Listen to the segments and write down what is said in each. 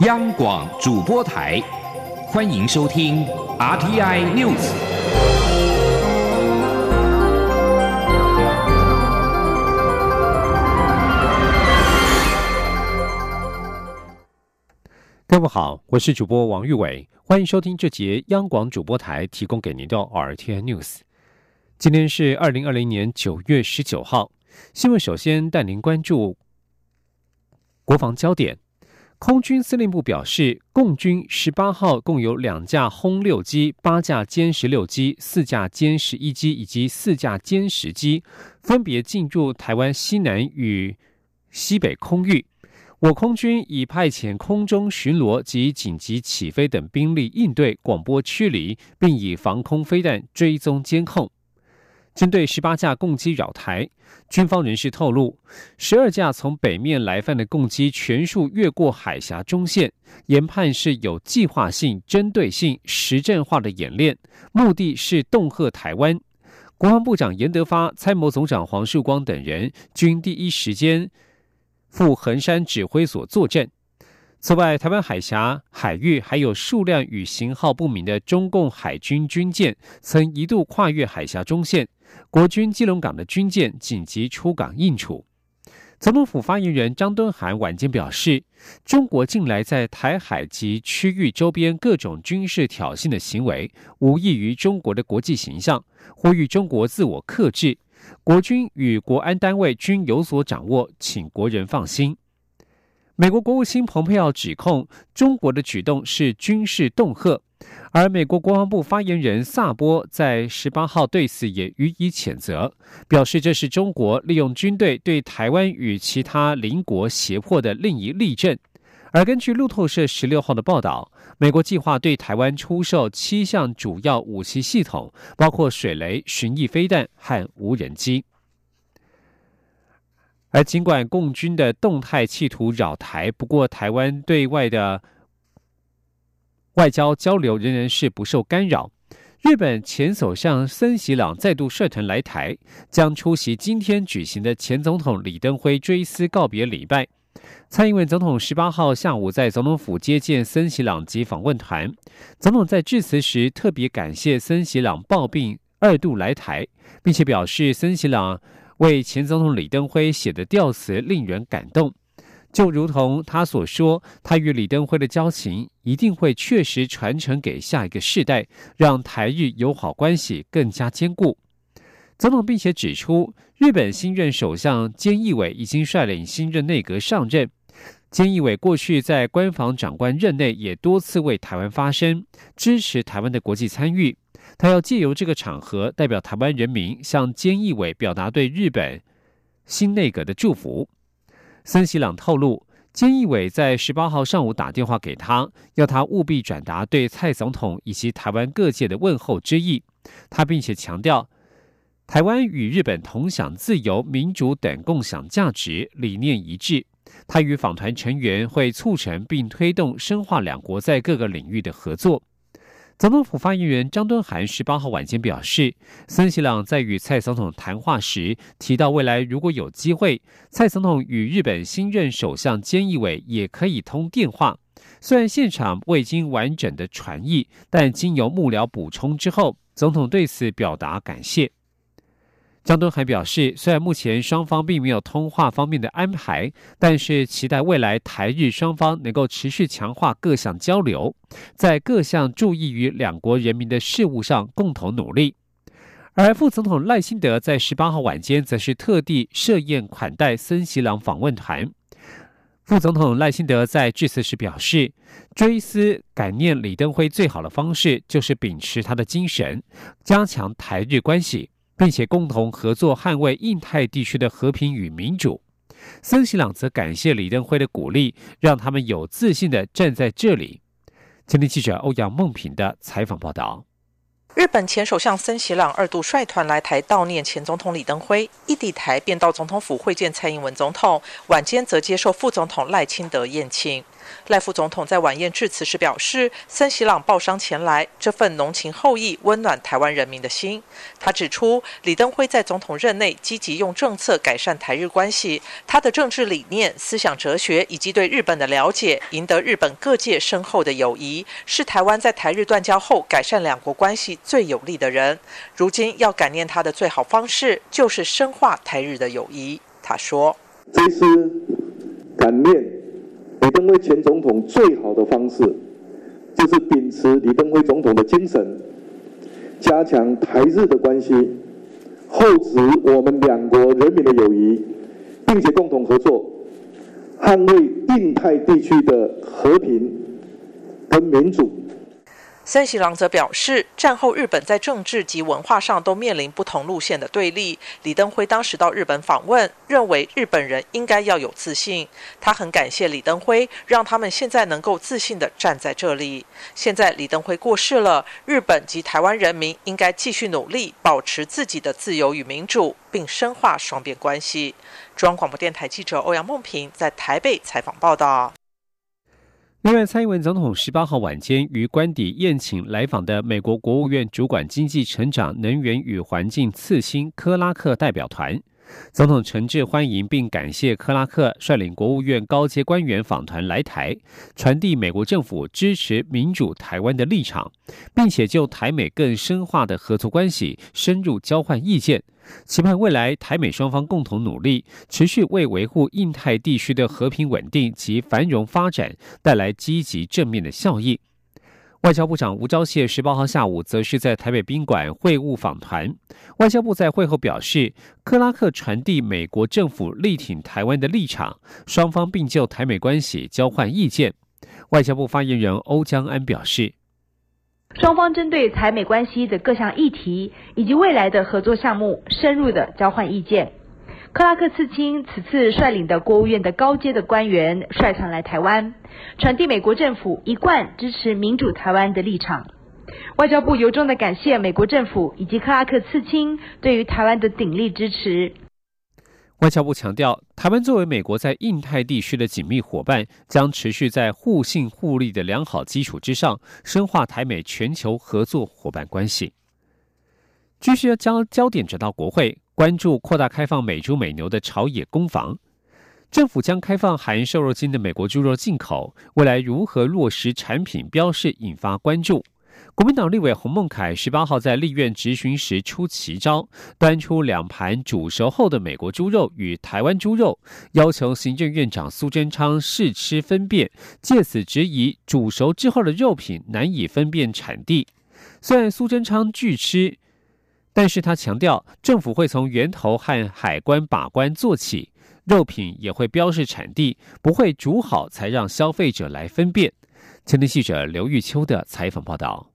央广主播台，欢迎收听 RTI News。各位好，我是主播王玉伟，欢迎收听这节央广主播台提供给您的 RTI News。今天是二零二零年九月十九号，新闻首先带您关注国防焦点。空军司令部表示，共军十八号共有两架轰六机、八架歼十六机、四架歼十一机以及四架歼十机，分别进入台湾西南与西北空域。我空军已派遣空中巡逻及紧急起飞等兵力应对广播驱离，并以防空飞弹追踪监控。针对十八架共机扰台，军方人士透露，十二架从北面来犯的共机全数越过海峡中线，研判是有计划性、针对性、实战化的演练，目的是恫吓台湾。国防部长严德发、参谋总长黄树光等人均第一时间赴横山指挥所坐镇。此外，台湾海峡海域还有数量与型号不明的中共海军军舰，曾一度跨越海峡中线。国军基隆港的军舰紧急出港应处。总统府发言人张敦涵晚间表示，中国近来在台海及区域周边各种军事挑衅的行为，无异于中国的国际形象，呼吁中国自我克制。国军与国安单位均有所掌握，请国人放心。美国国务卿蓬佩奥指控中国的举动是军事恫吓，而美国国防部发言人萨波在十八号对此也予以谴责，表示这是中国利用军队对台湾与其他邻国胁迫的另一例证。而根据路透社十六号的报道，美国计划对台湾出售七项主要武器系统，包括水雷、巡弋飞弹和无人机。而尽管共军的动态企图扰台，不过台湾对外的外交交流仍然是不受干扰。日本前首相森喜朗再度率团来台，将出席今天举行的前总统李登辉追思告别礼拜。蔡英文总统十八号下午在总统府接见森喜朗及访问团。总统在致辞时特别感谢森喜朗抱病二度来台，并且表示森喜朗。为前总统李登辉写的吊词令人感动，就如同他所说，他与李登辉的交情一定会确实传承给下一个世代，让台日友好关系更加坚固。总统并且指出，日本新任首相菅义伟已经率领新任内阁上任。菅义伟过去在官房长官任内也多次为台湾发声，支持台湾的国际参与。他要借由这个场合，代表台湾人民向菅义伟表达对日本新内阁的祝福。森喜朗透露，菅义伟在十八号上午打电话给他，要他务必转达对蔡总统以及台湾各界的问候之意。他并且强调，台湾与日本同享自由、民主等共享价值理念一致。他与访团成员会促成并推动深化两国在各个领域的合作。总统府发言人张敦涵十八号晚间表示，森喜朗在与蔡总统谈话时提到，未来如果有机会，蔡总统与日本新任首相菅义伟也可以通电话。虽然现场未经完整的传译，但经由幕僚补充之后，总统对此表达感谢。张敦还表示，虽然目前双方并没有通话方面的安排，但是期待未来台日双方能够持续强化各项交流，在各项注意于两国人民的事务上共同努力。而副总统赖清德在十八号晚间则是特地设宴款待森喜朗访问团。副总统赖清德在致辞时表示，追思感念李登辉最好的方式就是秉持他的精神，加强台日关系。并且共同合作捍卫印太地区的和平与民主。森喜朗则感谢李登辉的鼓励，让他们有自信的站在这里。今天记者欧阳梦平的采访报道。日本前首相森喜朗二度率团来台悼念前总统李登辉，一抵台便到总统府会见蔡英文总统，晚间则接受副总统赖清德宴请。赖副总统在晚宴致辞时表示，森喜朗报伤前来，这份浓情厚谊温暖台湾人民的心。他指出，李登辉在总统任内积极用政策改善台日关系，他的政治理念、思想哲学以及对日本的了解，赢得日本各界深厚的友谊，是台湾在台日断交后改善两国关系最有利的人。如今要感念他的最好方式，就是深化台日的友谊。他说：“这是感念。”李登辉前总统最好的方式，就是秉持李登辉总统的精神，加强台日的关系，厚植我们两国人民的友谊，并且共同合作，捍卫印太地区的和平跟民主。森喜朗则表示，战后日本在政治及文化上都面临不同路线的对立。李登辉当时到日本访问，认为日本人应该要有自信。他很感谢李登辉，让他们现在能够自信地站在这里。现在李登辉过世了，日本及台湾人民应该继续努力，保持自己的自由与民主，并深化双边关系。中央广播电台记者欧阳梦平在台北采访报道。另外，蔡英文总统十八号晚间于官邸宴请来访的美国国务院主管经济成长、能源与环境次新科拉克代表团。总统诚挚欢迎并感谢克拉克率领国务院高阶官员访团来台，传递美国政府支持民主台湾的立场，并且就台美更深化的合作关系深入交换意见。期盼未来台美双方共同努力，持续为维护印太地区的和平稳定及繁荣发展带来积极正面的效益。外交部长吴钊燮十八号下午则是在台北宾馆会晤访团。外交部在会后表示，克拉克传递美国政府力挺台湾的立场，双方并就台美关系交换意见。外交部发言人欧江安表示。双方针对台美关系的各项议题以及未来的合作项目深入的交换意见。克拉克刺青此次率领的国务院的高阶的官员率团来台湾，传递美国政府一贯支持民主台湾的立场。外交部由衷的感谢美国政府以及克拉克刺青对于台湾的鼎力支持。外交部强调，台湾作为美国在印太地区的紧密伙伴，将持续在互信互利的良好基础之上，深化台美全球合作伙伴关系。继续将焦点转到国会，关注扩大开放美猪美牛的朝野攻防。政府将开放含瘦肉精的美国猪肉进口，未来如何落实产品标示，引发关注。国民党立委洪孟凯十八号在立院质询时出奇招，端出两盘煮熟后的美国猪肉与台湾猪肉，要求行政院长苏贞昌试吃分辨，借此质疑煮熟之后的肉品难以分辨产地。虽然苏贞昌拒吃，但是他强调政府会从源头和海关把关做起，肉品也会标示产地，不会煮好才让消费者来分辨。前天记者刘玉秋的采访报道。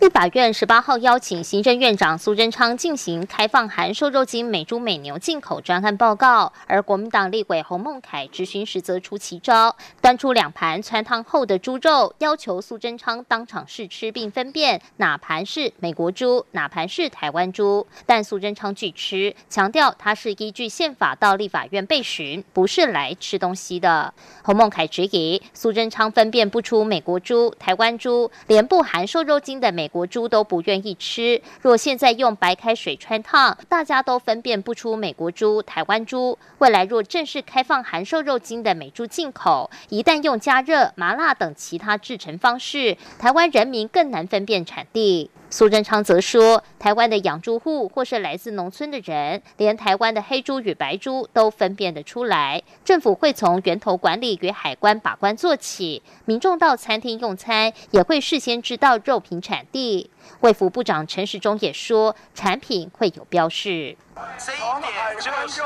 立法院十八号邀请行政院长苏贞昌进行开放含瘦肉精美猪美牛进口专案报告，而国民党立委洪孟凯质询时则出奇招，端出两盘穿烫后的猪肉，要求苏贞昌当场试吃并分辨哪盘是美国猪，哪盘是台湾猪。但苏贞昌拒吃，强调他是依据宪法到立法院被询，不是来吃东西的。洪孟凯质疑苏贞昌分辨不出美国猪、台湾猪，连不含瘦肉精的美。国猪都不愿意吃。若现在用白开水穿烫，大家都分辨不出美国猪、台湾猪。未来若正式开放含瘦肉精的美猪进口，一旦用加热、麻辣等其他制成方式，台湾人民更难分辨产地。苏贞昌则说，台湾的养猪户或是来自农村的人，连台湾的黑猪与白猪都分辨得出来。政府会从源头管理与海关把关做起，民众到餐厅用餐也会事先知道肉品产地。卫福部长陈时中也说，产品会有标示。这一点就是，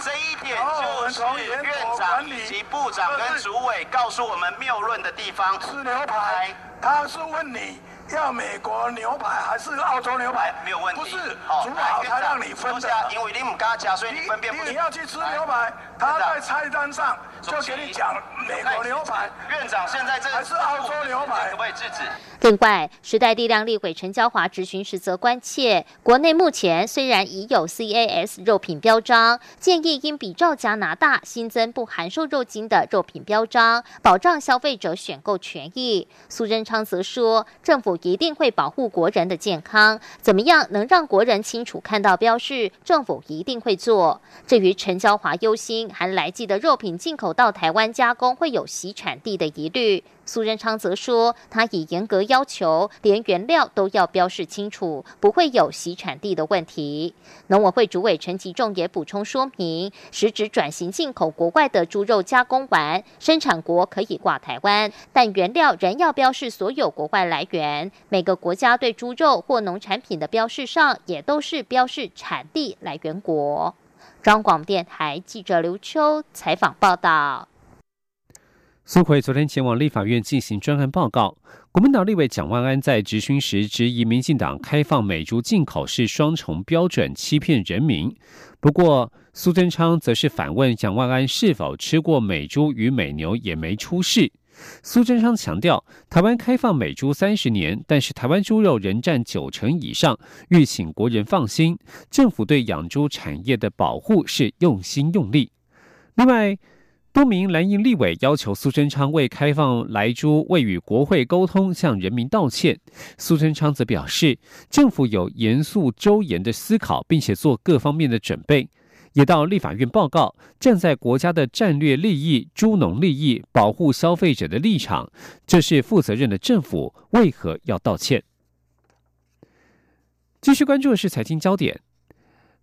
这一点就是院长以及部长跟主委告诉我们谬论的地方。吃牛排，他是问你。要美国牛排还是澳洲牛排？没有问题。不是煮好才让你分的。因为你唔敢吃，所以你分辨不。你要去吃牛排，他在菜单上就给你讲美国牛排。院长，现在这还是澳洲牛排，可不可以制止？另外，时代力量立委陈娇华质询时则关切，国内目前虽然已有 CAS 肉品标章，建议应比照加拿大新增不含瘦肉精的肉品标章，保障消费者选购权益。苏贞昌则说，政府一定会保护国人的健康，怎么样能让国人清楚看到标示，政府一定会做。至于陈娇华忧心含来记的肉品进口到台湾加工会有洗产地的疑虑。苏仁昌则说，他已严格要求，连原料都要标示清楚，不会有洗产地的问题。农委会主委陈吉仲也补充说明，实质转型进口国外的猪肉加工完，生产国可以挂台湾，但原料仍要标示所有国外来源。每个国家对猪肉或农产品的标示上，也都是标示产地来源国。中广电台记者刘秋采访报道。苏奎昨天前往立法院进行专案报告。国民党立委蒋万安在质询时质疑民进党开放美猪进口是双重标准，欺骗人民。不过苏贞昌则是反问蒋万安是否吃过美猪与美牛，也没出事。苏贞昌强调，台湾开放美猪三十年，但是台湾猪肉仍占九成以上，欲请国人放心，政府对养猪产业的保护是用心用力。另外。多名蓝营立委要求苏贞昌为开放莱猪未与国会沟通，向人民道歉。苏贞昌则表示，政府有严肃周延的思考，并且做各方面的准备，也到立法院报告，站在国家的战略利益、猪农利益、保护消费者的立场，这是负责任的政府，为何要道歉？继续关注的是财经焦点。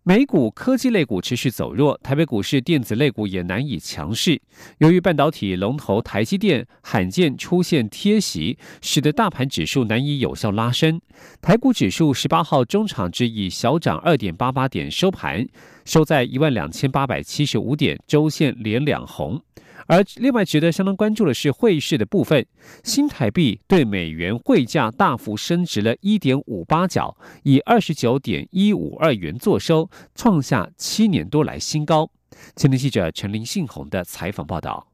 美股科技类股持续走弱，台北股市电子类股也难以强势。由于半导体龙头台积电罕见出现贴息，使得大盘指数难以有效拉升。台股指数十八号中场只以小涨二点八八点收盘，收在一万两千八百七十五点，周线连两红。而另外值得相当关注的是汇市的部分，新台币对美元汇价大幅升值了一点五八角，以二十九点一五二元作收，创下七年多来新高。前天记者陈林信宏的采访报道。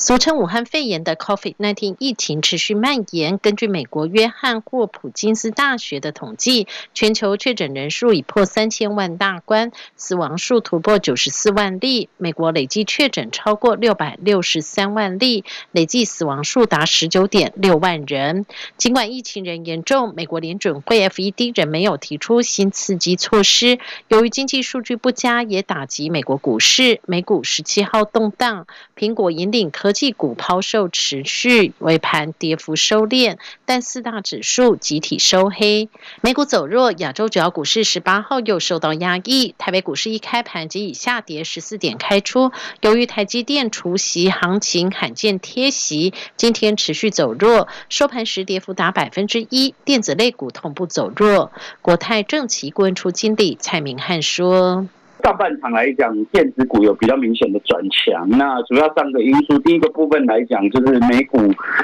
俗称武汉肺炎的 COVID-19 疫情持续蔓延。根据美国约翰霍普金斯大学的统计，全球确诊人数已破三千万大关，死亡数突破九十四万例。美国累计确诊超过六百六十三万例，累计死亡数达十九点六万人。尽管疫情仍严重，美国联准会 FED 仍没有提出新刺激措施。由于经济数据不佳，也打击美国股市。美股十七号动荡，苹果引领科。科技股抛售持续，尾盘跌幅收敛，但四大指数集体收黑。美股走弱，亚洲主要股市十八号又受到压抑。台北股市一开盘即以下跌十四点开出，由于台积电除息行情罕见贴息，今天持续走弱，收盘时跌幅达百分之一。电子类股同步走弱。国泰正奇顾问处经理蔡明汉说。上半场来讲，电子股有比较明显的转强。那主要三个因素，第一个部分来讲，就是美股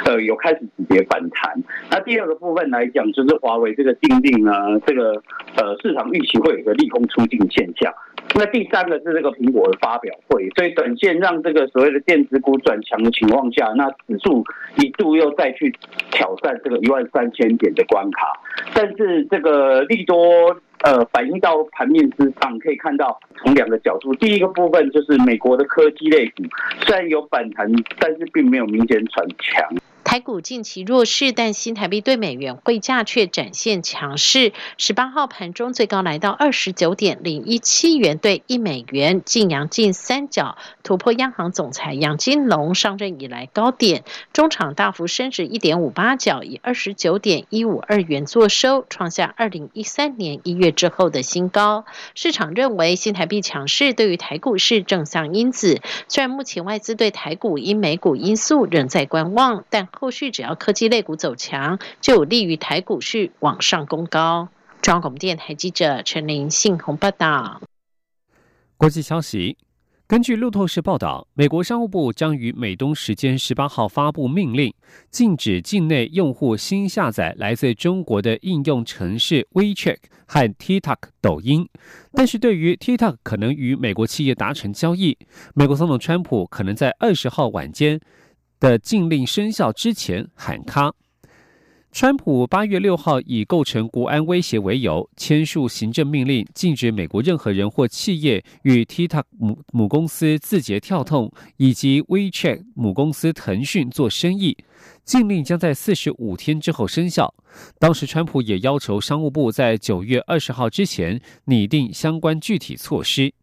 呃有开始止跌反弹。那第二个部分来讲，就是华为这个定定呢，这个呃市场预期会有一个利空出尽现象。那第三个是这个苹果的发表会，所以短线让这个所谓的电子股转强的情况下，那指数一度又再去挑战这个一万三千点的关卡。但是这个利多。呃，反映到盘面之上，可以看到从两个角度。第一个部分就是美国的科技类股，虽然有反弹，但是并没有明显转强。台股近期弱势，但新台币对美元汇价却展现强势。十八号盘中最高来到二十九点零一七元兑一美元，晋阳近三角，突破央行总裁杨金龙上任以来高点。中场大幅升值一点五八角，以二十九点一五二元作收，创下二零一三年一月之后的新高。市场认为新台币强势对于台股是正向因子。虽然目前外资对台股因美股因素仍在观望，但后续只要科技类股走强，就有利于台股市往上攻高。中央广电台记者陈玲信鸿报道。国际消息。根据路透社报道，美国商务部将于美东时间十八号发布命令，禁止境内用户新下载来自中国的应用程式 WeChat 和 TikTok 抖音。但是对于 TikTok 可能与美国企业达成交易，美国总统川普可能在二十号晚间的禁令生效之前喊卡。川普八月六号以构成国安威胁为由，签署行政命令，禁止美国任何人或企业与 TikTok 母母公司字节跳动以及 WeChat 母公司腾讯做生意。禁令将在四十五天之后生效。当时，川普也要求商务部在九月二十号之前拟定相关具体措施。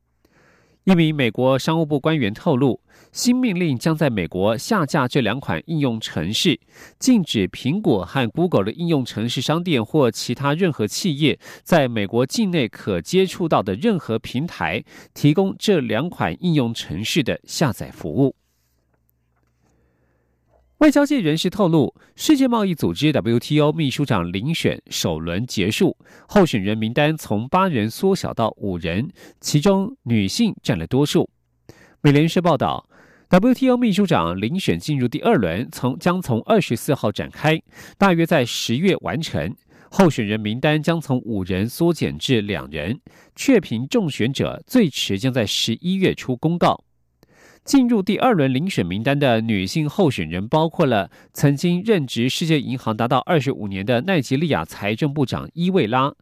一名美国商务部官员透露。新命令将在美国下架这两款应用程式，禁止苹果和 Google 的应用程式商店或其他任何企业在美国境内可接触到的任何平台提供这两款应用程式的下载服务。外交界人士透露，世界贸易组织 WTO 秘书长遴选首轮结束，候选人名单从八人缩小到五人，其中女性占了多数。美联社报道。WTO 秘书长遴选进入第二轮，从将从二十四号展开，大约在十月完成。候选人名单将从五人缩减至两人，确评中选者最迟将在十一月初公告。进入第二轮遴选名单的女性候选人包括了曾经任职世界银行达到二十五年的奈及利亚财政部长伊维拉。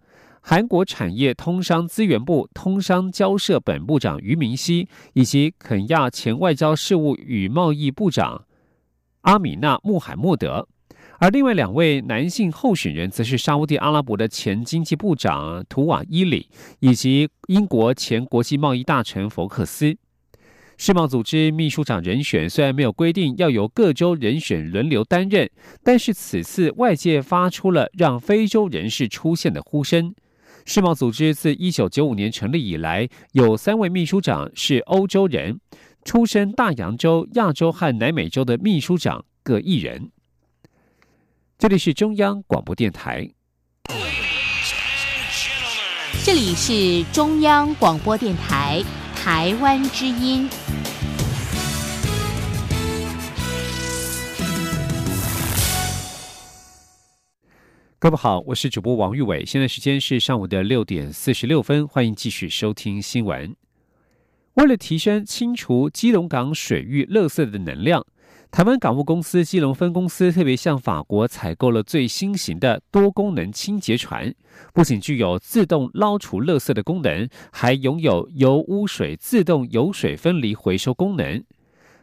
韩国产业通商资源部通商交涉本部长于明熙，以及肯亚前外交事务与贸易部长阿米纳穆罕默德，而另外两位男性候选人则是沙地阿拉伯的前经济部长图瓦伊里，以及英国前国际贸易大臣福克斯。世贸组织秘书长人选虽然没有规定要由各州人选轮流担任，但是此次外界发出了让非洲人士出现的呼声。世贸组织自一九九五年成立以来，有三位秘书长是欧洲人，出身大洋洲、亚洲和南美洲的秘书长各一人。这里是中央广播电台。这里是中央广播电台台湾之音。各位好，我是主播王玉伟，现在时间是上午的六点四十六分，欢迎继续收听新闻。为了提升清除基隆港水域垃圾的能量，台湾港务公司基隆分公司特别向法国采购了最新型的多功能清洁船，不仅具有自动捞除垃圾的功能，还拥有油污水自动油水分离回收功能。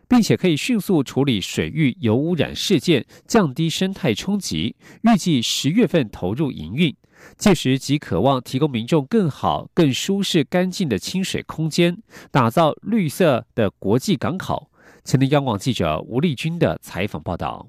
并且可以迅速处理水域油污染事件，降低生态冲击。预计十月份投入营运，届时即渴望提供民众更好、更舒适、干净的清水空间，打造绿色的国际港口。前天央广记者吴丽君的采访报道。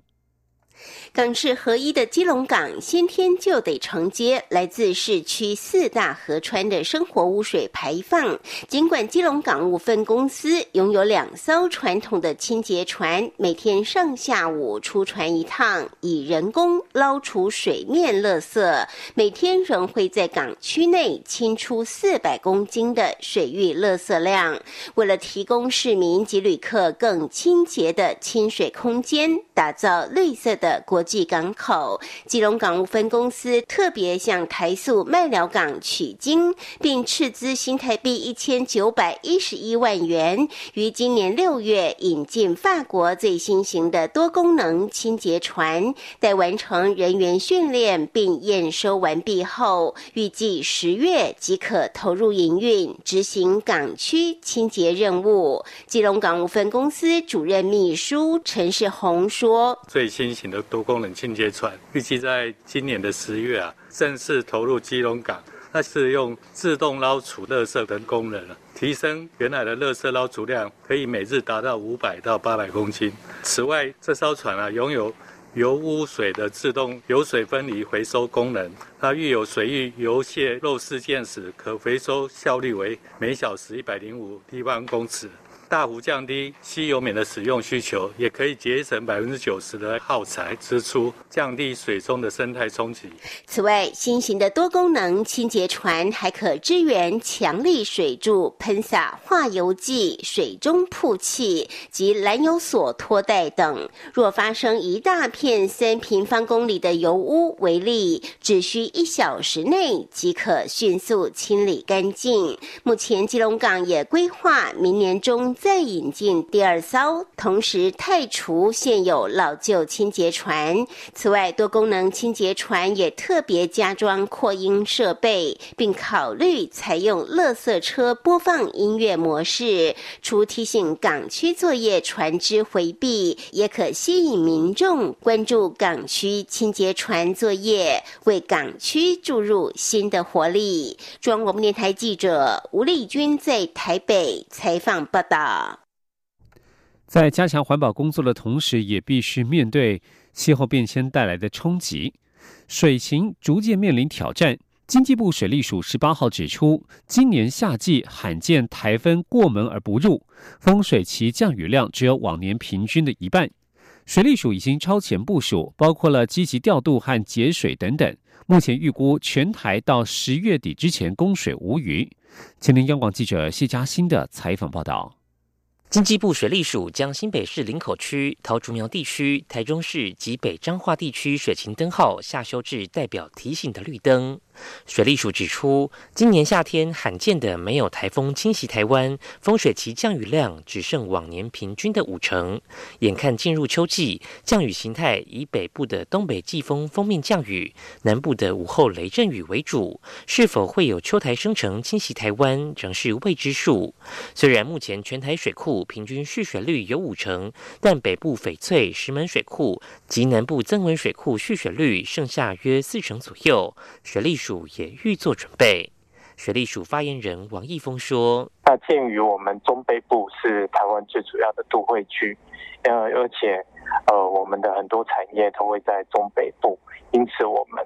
港市合一的基隆港，先天就得承接来自市区四大河川的生活污水排放。尽管基隆港务分公司拥有两艘传统的清洁船，每天上下午出船一趟，以人工捞除水面垃圾，每天仍会在港区内清出四百公斤的水域垃圾量。为了提供市民及旅客更清洁的清水空间，打造绿色的。国际港口，基隆港务分公司特别向台塑麦寮港取经，并斥资新台币一千九百一十一万元，于今年六月引进法国最新型的多功能清洁船。待完成人员训练并验收完毕后，预计十月即可投入营运，执行港区清洁任务。基隆港务分公司主任秘书陈世宏说：“最新型的。”多功能清洁船预计在今年的十月啊正式投入基隆港，那是用自动捞储垃圾的功能了，提升原来的垃圾捞储量，可以每日达到五百到八百公斤。此外，这艘船啊拥有油污水的自动油水分离回收功能，它遇有水域油泄漏事件时，可回收效率为每小时一百零五立方公尺。大幅降低稀油棉的使用需求，也可以节省百分之九十的耗材支出，降低水中的生态冲击。此外，新型的多功能清洁船还可支援强力水柱喷洒化油剂、水中曝气及燃油锁拖带等。若发生一大片三平方公里的油污为例，只需一小时内即可迅速清理干净。目前基隆港也规划明年中。再引进第二艘，同时汰除现有老旧清洁船。此外，多功能清洁船也特别加装扩音设备，并考虑采用垃圾车播放音乐模式，除提醒港区作业船只回避，也可吸引民众关注港区清洁船作业，为港区注入新的活力。中央广播电台记者吴丽君在台北采访报道。在加强环保工作的同时，也必须面对气候变迁带来的冲击。水情逐渐面临挑战。经济部水利署十八号指出，今年夏季罕见台风过门而不入，风水期降雨量只有往年平均的一半。水利署已经超前部署，包括了积极调度和节水等等。目前预估全台到十月底之前供水无虞。前天央广记者谢嘉欣的采访报道。经济部水利署将新北市林口区、桃竹苗地区、台中市及北彰化地区水情灯号下修至代表提醒的绿灯。水利署指出，今年夏天罕见的没有台风侵袭台湾，风水期降雨量只剩往年平均的五成。眼看进入秋季，降雨形态以北部的东北季风封面降雨，南部的午后雷阵雨为主。是否会有秋台生成侵袭台湾，仍是未知数。虽然目前全台水库平均蓄水率有五成，但北部翡翠、石门水库及南部增文水库蓄水率剩下约四成左右。水利署。署也预做准备。水利署发言人王义峰说：“那鉴于我们中北部是台湾最主要的都会区，呃，而且呃，我们的很多产业都会在中北部，因此我们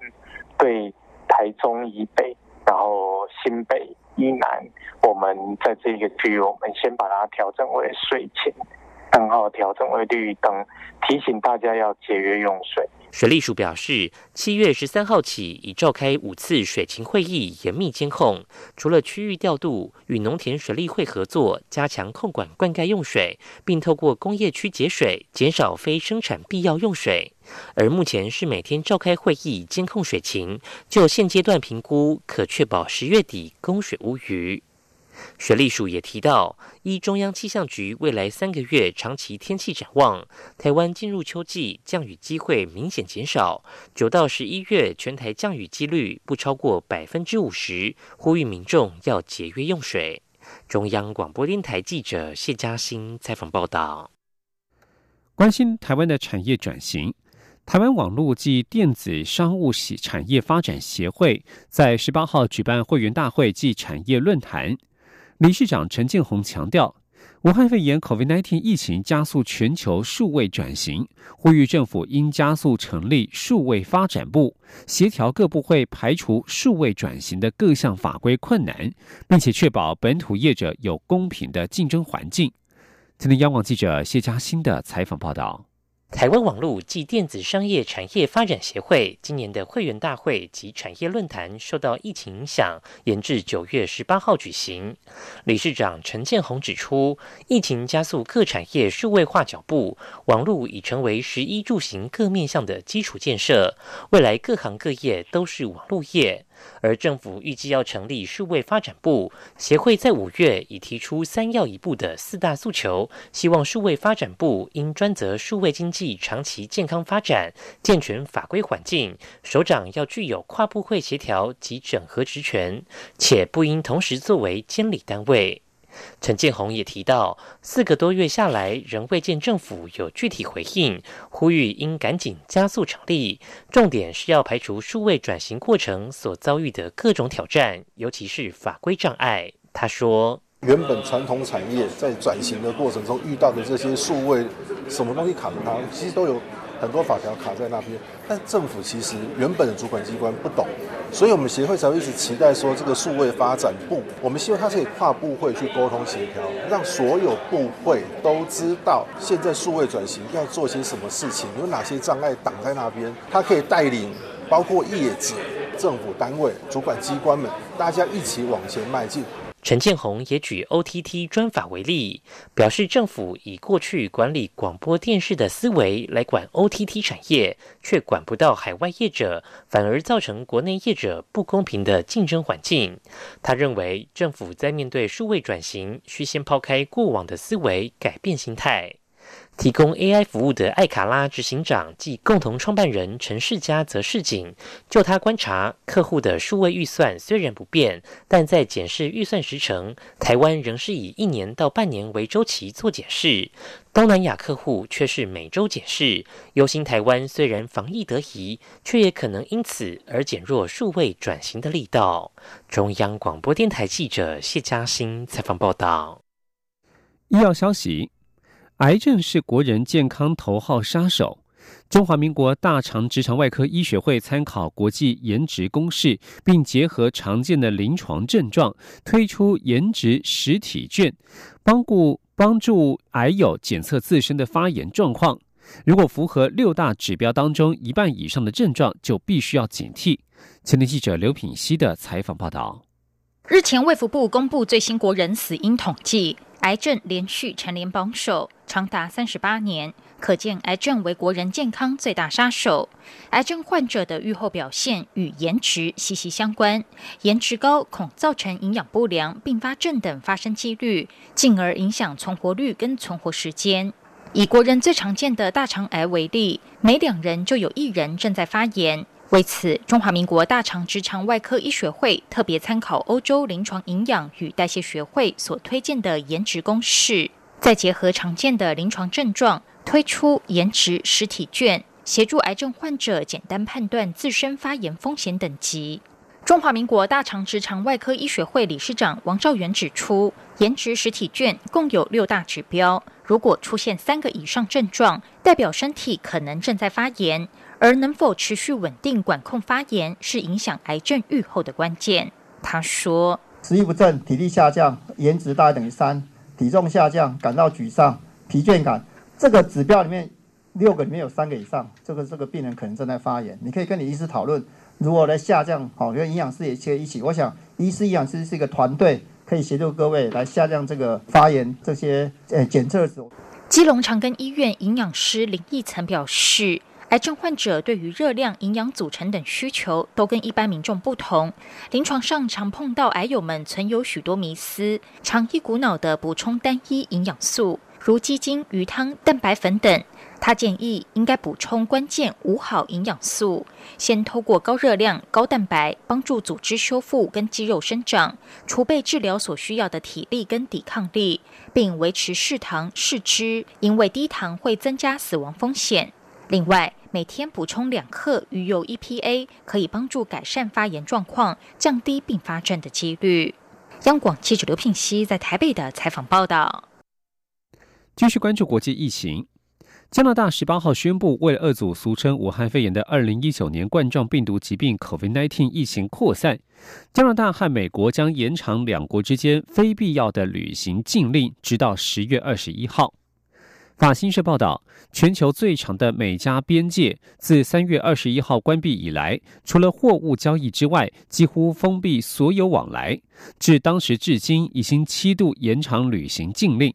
对台中以北，然后新北以南，我们在这个区域，我们先把它调整为水情，然后调整为绿灯，提醒大家要节约用水。”水利署表示，七月十三号起已召开五次水情会议，严密监控。除了区域调度，与农田水利会合作，加强控管灌溉用水，并透过工业区节水，减少非生产必要用水。而目前是每天召开会议监控水情，就现阶段评估，可确保十月底供水无虞。水利署也提到，依中央气象局未来三个月长期天气展望，台湾进入秋季，降雨机会明显减少。九到十一月全台降雨几率不超过百分之五十，呼吁民众要节约用水。中央广播电台记者谢嘉欣采访报道。关心台湾的产业转型，台湾网络及电子商务产业发展协会在十八号举办会员大会暨产业论坛。理事长陈建宏强调，武汉肺炎 （COVID-19） 疫情加速全球数位转型，呼吁政府应加速成立数位发展部，协调各部会排除数位转型的各项法规困难，并且确保本土业者有公平的竞争环境。今天，央广记者谢嘉欣的采访报道。台湾网络暨电子商业产业发展协会今年的会员大会及产业论坛受到疫情影响，延至九月十八号举行。理事长陈建宏指出，疫情加速各产业数位化脚步，网络已成为十一住行各面向的基础建设，未来各行各业都是网络业。而政府预计要成立数位发展部，协会在五月已提出三要一步的四大诉求，希望数位发展部应专责数位经济长期健康发展，健全法规环境，首长要具有跨部会协调及整合职权，且不应同时作为监理单位。陈建宏也提到，四个多月下来，仍未见政府有具体回应，呼吁应赶紧加速成立。重点是要排除数位转型过程所遭遇的各种挑战，尤其是法规障碍。他说：“原本传统产业在转型的过程中遇到的这些数位什么东西卡它，其实都有很多法条卡在那边。但政府其实原本的主管机关不懂，所以我们协会才会一直期待说，这个数位发展部，我们希望它可以跨部会去沟通协调，让所有部会都知道现在数位转型要做些什么事情，有哪些障碍挡在那边，它可以带领包括业界、政府单位、主管机关们，大家一起往前迈进。陈建宏也举 OTT 专法为例，表示政府以过去管理广播电视的思维来管 OTT 产业，却管不到海外业者，反而造成国内业者不公平的竞争环境。他认为，政府在面对数位转型，需先抛开过往的思维，改变心态。提供 AI 服务的艾卡拉执行长暨共同创办人陈世佳则示警，就他观察，客户的数位预算虽然不变，但在检视预算时程，台湾仍是以一年到半年为周期做检视，东南亚客户却是每周检视。忧心台湾虽然防疫得宜，却也可能因此而减弱数位转型的力道。中央广播电台记者谢嘉欣采访报道。医药消息。癌症是国人健康头号杀手。中华民国大肠直肠外科医学会参考国际颜值公式，并结合常见的临床症状，推出颜值实体卷，帮助帮助癌友检测自身的发炎状况。如果符合六大指标当中一半以上的症状，就必须要警惕。前天记者刘品熙的采访报道。日前，卫福部公布最新国人死因统计。癌症连续蝉联榜首长达三十八年，可见癌症为国人健康最大杀手。癌症患者的预后表现与颜值息息相关，颜值高恐造成营养不良、并发症等发生几率，进而影响存活率跟存活时间。以国人最常见的大肠癌为例，每两人就有一人正在发炎。为此，中华民国大肠直肠外科医学会特别参考欧洲临床营养与代谢学会所推荐的颜值公式，再结合常见的临床症状，推出颜值实体卷，协助癌症患者简单判断自身发炎风险等级。中华民国大肠直肠外科医学会理事长王兆元指出，颜值实体卷共有六大指标，如果出现三个以上症状，代表身体可能正在发炎。而能否持续稳定管控发炎，是影响癌症预后的关键。他说：食欲不振、体力下降、颜值大于等于三、体重下降、感到沮丧、疲倦感，这个指标里面六个里面有三个以上，这个这个病人可能正在发炎。你可以跟你医师讨论如何来下降。好，跟营养师也切一起。我想，医师、营养师是一个团队，可以协助各位来下降这个发炎这些呃检测的时候。基隆长庚医院营养师林义曾表示。癌症患者对于热量、营养组成等需求都跟一般民众不同，临床上常碰到癌友们存有许多迷思，常一股脑的补充单一营养素，如鸡精、鱼汤、蛋白粉等。他建议应该补充关键五好营养素，先透过高热量、高蛋白帮助组织修复跟肌肉生长，储备治疗所需要的体力跟抵抗力，并维持适糖适脂，因为低糖会增加死亡风险。另外，每天补充两克鱼油 EPA，可以帮助改善发炎状况，降低并发症的几率。央广记者刘聘熙在台北的采访报道。继续关注国际疫情，加拿大十八号宣布，为了遏阻俗称武汉肺炎的二零一九年冠状病毒疾病 COVID-19 疫情扩散，加拿大和美国将延长两国之间非必要的旅行禁令，直到十月二十一号。法新社报道，全球最长的美加边界自三月二十一号关闭以来，除了货物交易之外，几乎封闭所有往来。至当时至今，已经七度延长旅行禁令。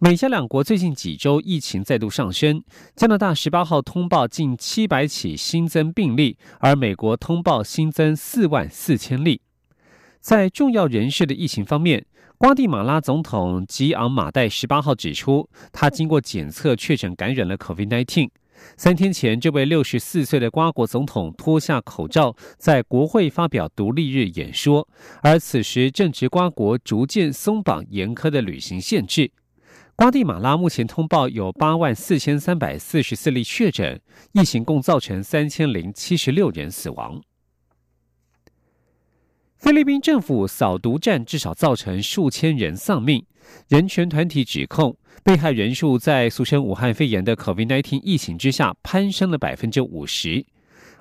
美加两国最近几周疫情再度上升，加拿大十八号通报近七百起新增病例，而美国通报新增四万四千例。在重要人士的疫情方面。瓜地马拉总统吉昂马代十八号指出，他经过检测确诊感染了 COVID-19。三天前，这位六十四岁的瓜国总统脱下口罩，在国会发表独立日演说。而此时正值瓜国逐渐松绑严苛的旅行限制。瓜地马拉目前通报有八万四千三百四十四例确诊，疫情共造成三千零七十六人死亡。菲律宾政府扫毒战至少造成数千人丧命，人权团体指控被害人数在俗称武汉肺炎的 COVID-19 疫情之下攀升了百分之五十。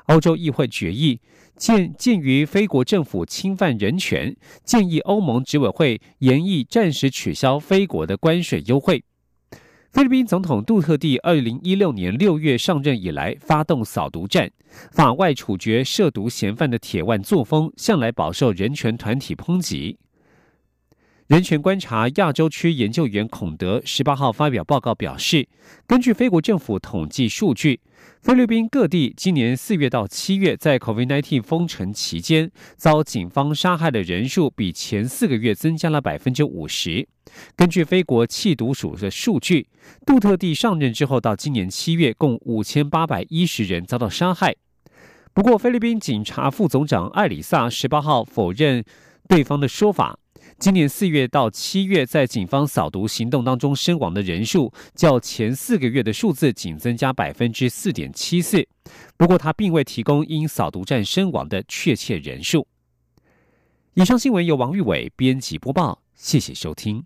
欧洲议会决议，鉴鉴于非国政府侵犯人权，建议欧盟执委会严议暂时取消非国的关税优惠。菲律宾总统杜特地二零一六年六月上任以来，发动扫毒战，法外处决涉毒嫌犯的铁腕作风，向来饱受人权团体抨击。人权观察亚洲区研究员孔德十八号发表报告表示，根据菲国政府统计数据。菲律宾各地今年四月到七月，在 COVID-19 封城期间，遭警方杀害的人数比前四个月增加了百分之五十。根据菲国缉毒署的数据，杜特地上任之后到今年七月，共五千八百一十人遭到杀害。不过，菲律宾警察副总长艾里萨十八号否认对方的说法。今年四月到七月，在警方扫毒行动当中身亡的人数，较前四个月的数字仅增加百分之四点七四。不过，他并未提供因扫毒战身亡的确切人数。以上新闻由王玉伟编辑播报，谢谢收听。